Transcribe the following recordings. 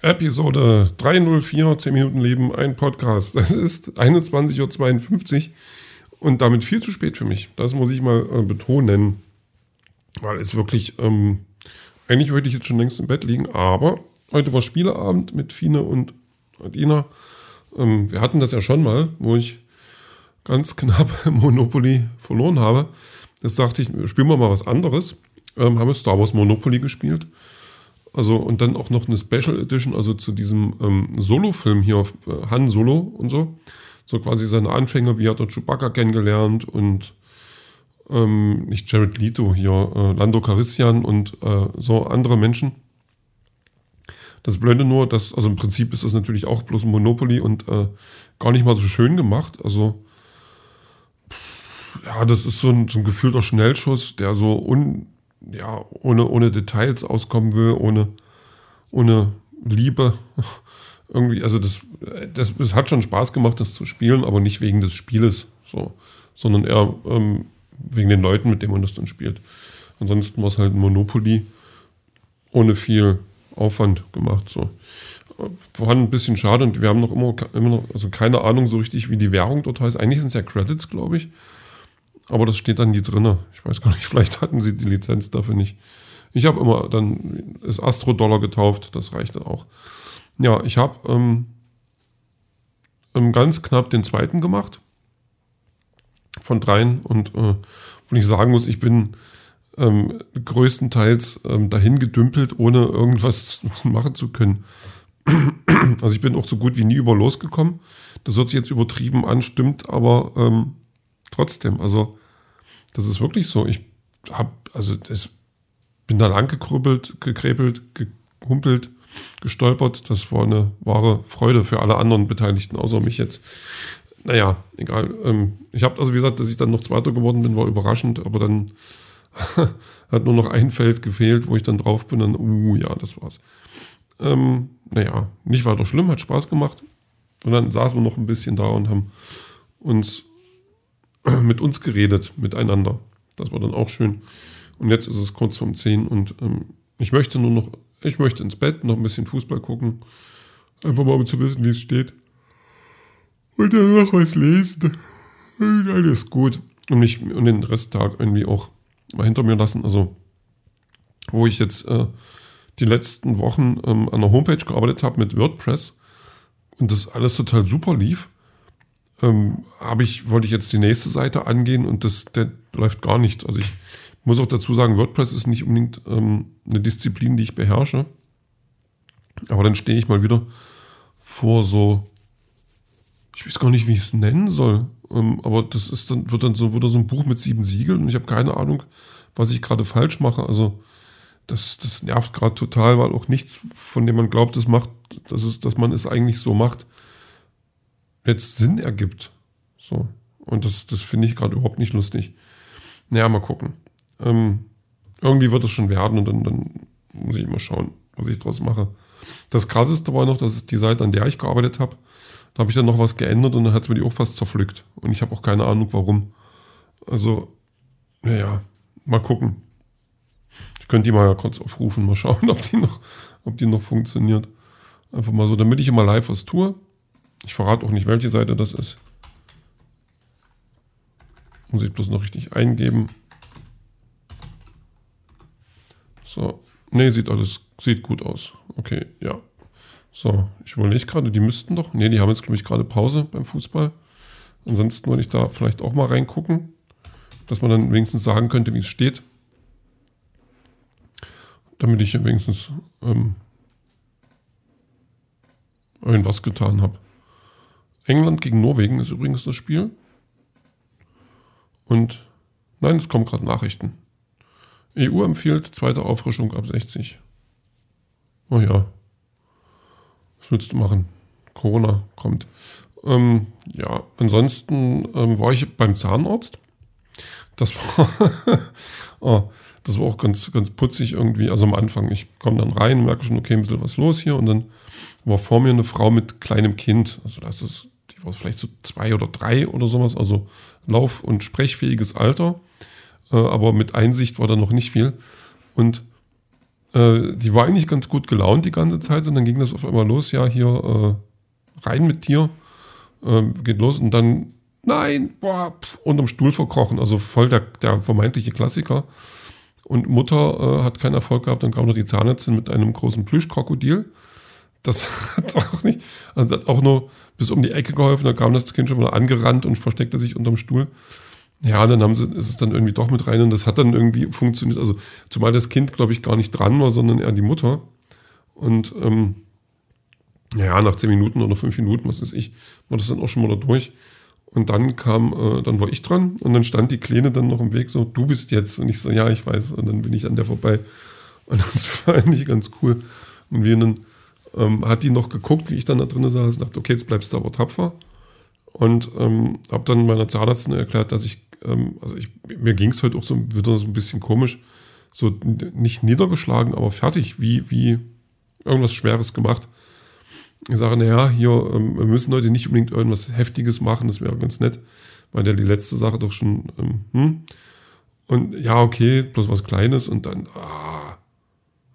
Episode 304, 10 Minuten Leben, ein Podcast. Es ist 21.52 Uhr und damit viel zu spät für mich. Das muss ich mal äh, betonen, weil es wirklich, ähm, eigentlich wollte ich jetzt schon längst im Bett liegen, aber heute war Spieleabend mit Fine und Adina. Ähm, wir hatten das ja schon mal, wo ich ganz knapp Monopoly verloren habe. Das dachte ich, spielen wir mal was anderes. Ähm, haben wir Star Wars Monopoly gespielt. Also und dann auch noch eine Special Edition, also zu diesem ähm, Solo-Film hier, äh, Han Solo und so. So quasi seine Anfänge, wie hat er Chewbacca kennengelernt und ähm, nicht Jared Leto hier, äh, Lando Carissian und äh, so andere Menschen. Das Blöde nur, dass, also im Prinzip ist das natürlich auch bloß ein Monopoly und äh, gar nicht mal so schön gemacht. Also, pff, ja, das ist so ein, so ein gefühlter Schnellschuss, der so un, ja, ohne, ohne Details auskommen will, ohne, ohne Liebe. Irgendwie, also das, das, das hat schon Spaß gemacht, das zu spielen, aber nicht wegen des Spieles, so, sondern eher ähm, wegen den Leuten, mit denen man das dann spielt. Ansonsten war es halt ein Monopoly ohne viel Aufwand gemacht. So. War ein bisschen schade und wir haben noch immer, immer noch, also keine Ahnung so richtig, wie die Währung dort heißt. Eigentlich sind es ja Credits, glaube ich. Aber das steht dann nie drin. Ich weiß gar nicht, vielleicht hatten sie die Lizenz dafür nicht. Ich habe immer dann das Astro-Dollar getauft, das reichte auch. Ja, ich habe ähm, ähm, ganz knapp den zweiten gemacht von dreien und äh, wo ich sagen muss, ich bin ähm, größtenteils ähm, dahin gedümpelt, ohne irgendwas machen zu können. Also ich bin auch so gut wie nie über losgekommen. Das hört sich jetzt übertrieben an, stimmt, aber ähm, trotzdem, also das ist wirklich so. Ich habe, also das, bin da lang gekrubbelt, gekrebelt, gehumpelt, gestolpert. Das war eine wahre Freude für alle anderen Beteiligten, außer mich jetzt. Naja, egal. Ähm, ich habe also, wie gesagt, dass ich dann noch Zweiter geworden bin, war überraschend, aber dann hat nur noch ein Feld gefehlt, wo ich dann drauf bin. Dann, uh, ja, das war's. Ähm, naja, nicht weiter schlimm, hat Spaß gemacht. Und dann saßen wir noch ein bisschen da und haben uns mit uns geredet, miteinander. Das war dann auch schön. Und jetzt ist es kurz vorm 10 und ähm, ich möchte nur noch, ich möchte ins Bett, noch ein bisschen Fußball gucken. Einfach mal um zu wissen, wie es steht. Und dann noch was lesen. Und alles gut. Und, mich, und den Resttag irgendwie auch mal hinter mir lassen. Also, wo ich jetzt äh, die letzten Wochen ähm, an der Homepage gearbeitet habe mit WordPress und das alles total super lief, ähm, habe ich, wollte ich jetzt die nächste Seite angehen und das der läuft gar nicht. Also ich muss auch dazu sagen, WordPress ist nicht unbedingt ähm, eine Disziplin, die ich beherrsche. Aber dann stehe ich mal wieder vor so, ich weiß gar nicht, wie ich es nennen soll. Ähm, aber das ist dann, wird dann so, wieder so ein Buch mit sieben Siegeln und ich habe keine Ahnung, was ich gerade falsch mache. Also das, das nervt gerade total, weil auch nichts, von dem man glaubt, das macht, dass, es, dass man es eigentlich so macht, jetzt Sinn ergibt. So. Und das, das finde ich gerade überhaupt nicht lustig. Naja, mal gucken. Ähm, irgendwie wird es schon werden und dann, dann muss ich mal schauen, was ich draus mache. Das krasseste war noch, dass die Seite, an der ich gearbeitet habe. Da habe ich dann noch was geändert und dann hat es mir die auch fast zerpflückt. Und ich habe auch keine Ahnung warum. Also, naja, mal gucken. Ich könnte die mal ja kurz aufrufen, mal schauen, ob die noch, ob die noch funktioniert. Einfach mal so, damit ich immer live was tue. Ich verrate auch nicht, welche Seite das ist. Muss ich bloß noch richtig eingeben. So. Ne, sieht alles, sieht gut aus. Okay, ja. So, ich überlege gerade, die müssten doch. Ne, die haben jetzt, glaube ich, gerade Pause beim Fußball. Ansonsten wollte ich da vielleicht auch mal reingucken, dass man dann wenigstens sagen könnte, wie es steht. Damit ich wenigstens ähm, irgendwas getan habe. England gegen Norwegen ist übrigens das Spiel. Und nein, es kommen gerade Nachrichten. EU empfiehlt zweite Auffrischung ab 60. Oh ja. Was willst du machen? Corona kommt. Ähm, ja, ansonsten ähm, war ich beim Zahnarzt. Das war, oh, das war auch ganz, ganz putzig irgendwie. Also am Anfang, ich komme dann rein, merke schon, okay, ein bisschen was los hier. Und dann war vor mir eine Frau mit kleinem Kind. Also das ist die war vielleicht so zwei oder drei oder sowas, also lauf- und sprechfähiges Alter, äh, aber mit Einsicht war da noch nicht viel. Und äh, die war eigentlich ganz gut gelaunt die ganze Zeit und dann ging das auf einmal los, ja, hier äh, rein mit dir, äh, geht los und dann, nein, boah, pf, unterm Stuhl verkrochen, also voll der, der vermeintliche Klassiker. Und Mutter äh, hat keinen Erfolg gehabt, dann kam noch die Zahnärztin mit einem großen Plüschkrokodil. Das hat auch nicht, also hat auch nur bis um die Ecke geholfen, da kam das Kind schon mal angerannt und versteckte sich unterm Stuhl. Ja, dann haben sie, ist es dann irgendwie doch mit rein und das hat dann irgendwie funktioniert. Also, zumal das Kind, glaube ich, gar nicht dran war, sondern eher die Mutter. Und ähm, ja, nach zehn Minuten oder fünf Minuten, was weiß ich, war das dann auch schon mal da durch. Und dann kam, äh, dann war ich dran und dann stand die Kleine dann noch im Weg, so, du bist jetzt. Und ich so, ja, ich weiß. Und dann bin ich an der vorbei. Und das war eigentlich ganz cool. Und wir dann, ähm, hat die noch geguckt, wie ich dann da drin saß, und dachte, okay, jetzt bleibst du aber tapfer. Und ähm, habe dann meiner Zahnärztin erklärt, dass ich ähm, also ich, mir ging es heute auch so wieder so ein bisschen komisch, so nicht niedergeschlagen, aber fertig, wie, wie irgendwas Schweres gemacht. Ich sage, naja, hier, ähm, wir müssen heute nicht unbedingt irgendwas Heftiges machen, das wäre ganz nett, weil der die letzte Sache doch schon, ähm, hm. Und ja, okay, bloß was Kleines und dann, ah,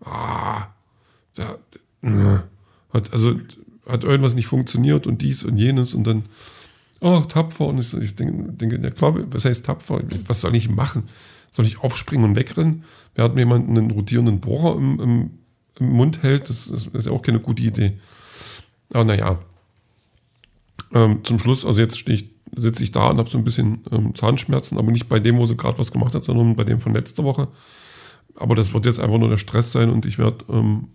ah, da, äh, also hat irgendwas nicht funktioniert und dies und jenes und dann, oh, tapfer. Und ich, ich denke, denke, ja klar, was heißt tapfer? Was soll ich machen? Soll ich aufspringen und wegrennen? Während mir jemand einen rotierenden Bohrer im, im, im Mund hält, das, das, ist ja auch keine gute Idee. Aber naja. Ähm, zum Schluss, also jetzt stehe ich, sitze ich da und habe so ein bisschen ähm, Zahnschmerzen, aber nicht bei dem, wo sie gerade was gemacht hat, sondern bei dem von letzter Woche. Aber das wird jetzt einfach nur der Stress sein und ich werde, ähm,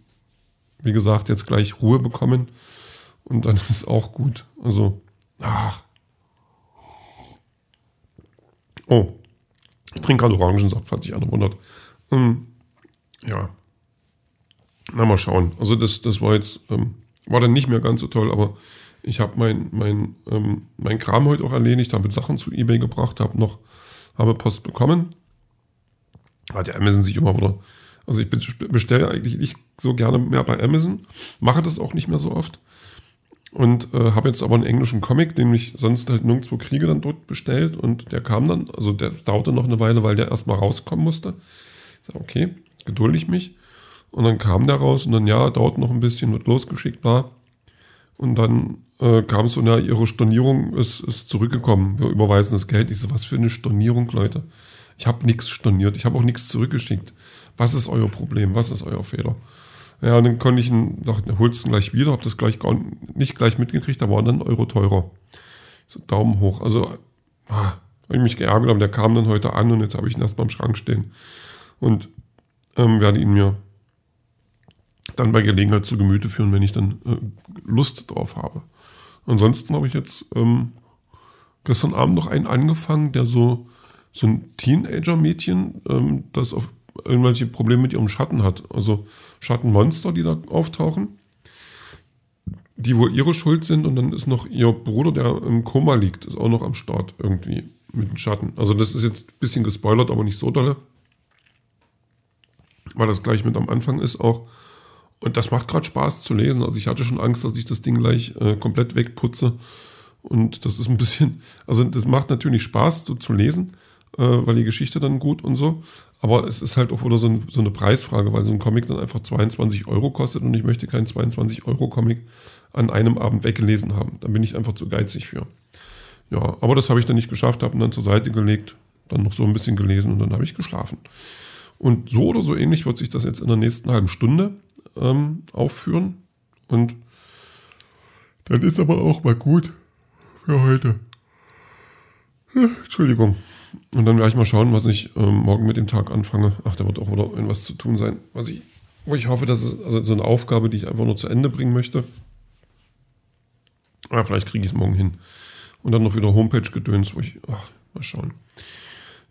wie gesagt, jetzt gleich Ruhe bekommen. Und dann ist auch gut. Also, ach, Oh, ich trinke gerade Orangensaft, falls sich einer wundert. Ähm, ja. Na, mal schauen. Also das, das war jetzt, ähm, war dann nicht mehr ganz so toll, aber ich habe mein, mein, ähm, mein Kram heute auch erledigt, habe Sachen zu Ebay gebracht, habe noch, habe Post bekommen. Hat ja Amazon sich immer wieder, also ich bestelle eigentlich nicht so gerne mehr bei Amazon, mache das auch nicht mehr so oft. Und äh, habe jetzt aber einen englischen Comic, den ich sonst halt nirgendwo kriege, dann dort bestellt. Und der kam dann, also der dauerte noch eine Weile, weil der erstmal rauskommen musste. Ich sag, okay, gedulde ich mich. Und dann kam der raus und dann, ja, dauert noch ein bisschen, wird losgeschickt, war. Und dann äh, kam so, na, ihre Stornierung ist, ist zurückgekommen. Wir überweisen das Geld. Ich so, was für eine Stornierung, Leute. Ich habe nichts storniert, ich habe auch nichts zurückgeschickt. Was ist euer Problem? Was ist euer Fehler? Ja, und dann konnte ich ihn, dachte, holst du gleich wieder, habe das gleich gar nicht gleich mitgekriegt, da war dann Euro teurer. So Daumen hoch. Also, ah, habe ich mich geärgert, aber der kam dann heute an und jetzt habe ich ihn erstmal im Schrank stehen. Und ähm, werde ihn mir dann bei Gelegenheit zu Gemüte führen, wenn ich dann äh, Lust drauf habe. Ansonsten habe ich jetzt ähm, gestern Abend noch einen angefangen, der so, so ein Teenager-Mädchen, ähm, das auf irgendwelche Probleme mit ihrem Schatten hat. Also Schattenmonster, die da auftauchen, die wohl ihre Schuld sind. Und dann ist noch ihr Bruder, der im Koma liegt, ist auch noch am Start irgendwie mit dem Schatten. Also das ist jetzt ein bisschen gespoilert, aber nicht so dolle. Weil das gleich mit am Anfang ist auch. Und das macht gerade Spaß zu lesen. Also ich hatte schon Angst, dass ich das Ding gleich äh, komplett wegputze. Und das ist ein bisschen, also das macht natürlich Spaß so zu lesen, äh, weil die Geschichte dann gut und so. Aber es ist halt auch wieder so, ein, so, eine Preisfrage, weil so ein Comic dann einfach 22 Euro kostet und ich möchte keinen 22 Euro Comic an einem Abend weggelesen haben. Da bin ich einfach zu geizig für. Ja, aber das habe ich dann nicht geschafft, habe ihn dann zur Seite gelegt, dann noch so ein bisschen gelesen und dann habe ich geschlafen. Und so oder so ähnlich wird sich das jetzt in der nächsten halben Stunde ähm, aufführen. Und dann ist aber auch mal gut für heute. Entschuldigung. Und dann werde ich mal schauen, was ich ähm, morgen mit dem Tag anfange. Ach, da wird auch wieder irgendwas zu tun sein, was ich, wo ich hoffe, dass es also so eine Aufgabe, die ich einfach nur zu Ende bringen möchte. Aber vielleicht kriege ich es morgen hin. Und dann noch wieder Homepage-Gedöns, wo ich, ach, mal schauen.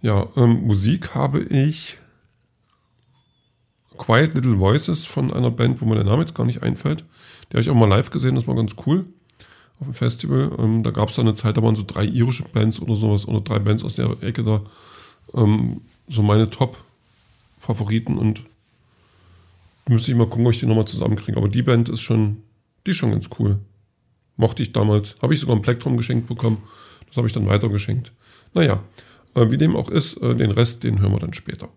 Ja, ähm, Musik habe ich Quiet Little Voices von einer Band, wo mir der Name jetzt gar nicht einfällt. Die habe ich auch mal live gesehen, das war ganz cool auf dem Festival. Ähm, da gab es dann eine Zeit, da waren so drei irische Bands oder sowas, oder drei Bands aus der Ecke da. Ähm, so meine Top-Favoriten und müsste ich mal gucken, ob ich die nochmal zusammenkriege. Aber die Band ist schon, die ist schon ganz cool. Mochte ich damals. Habe ich sogar ein Plektrum geschenkt bekommen. Das habe ich dann weitergeschenkt. Naja, äh, wie dem auch ist, äh, den Rest, den hören wir dann später.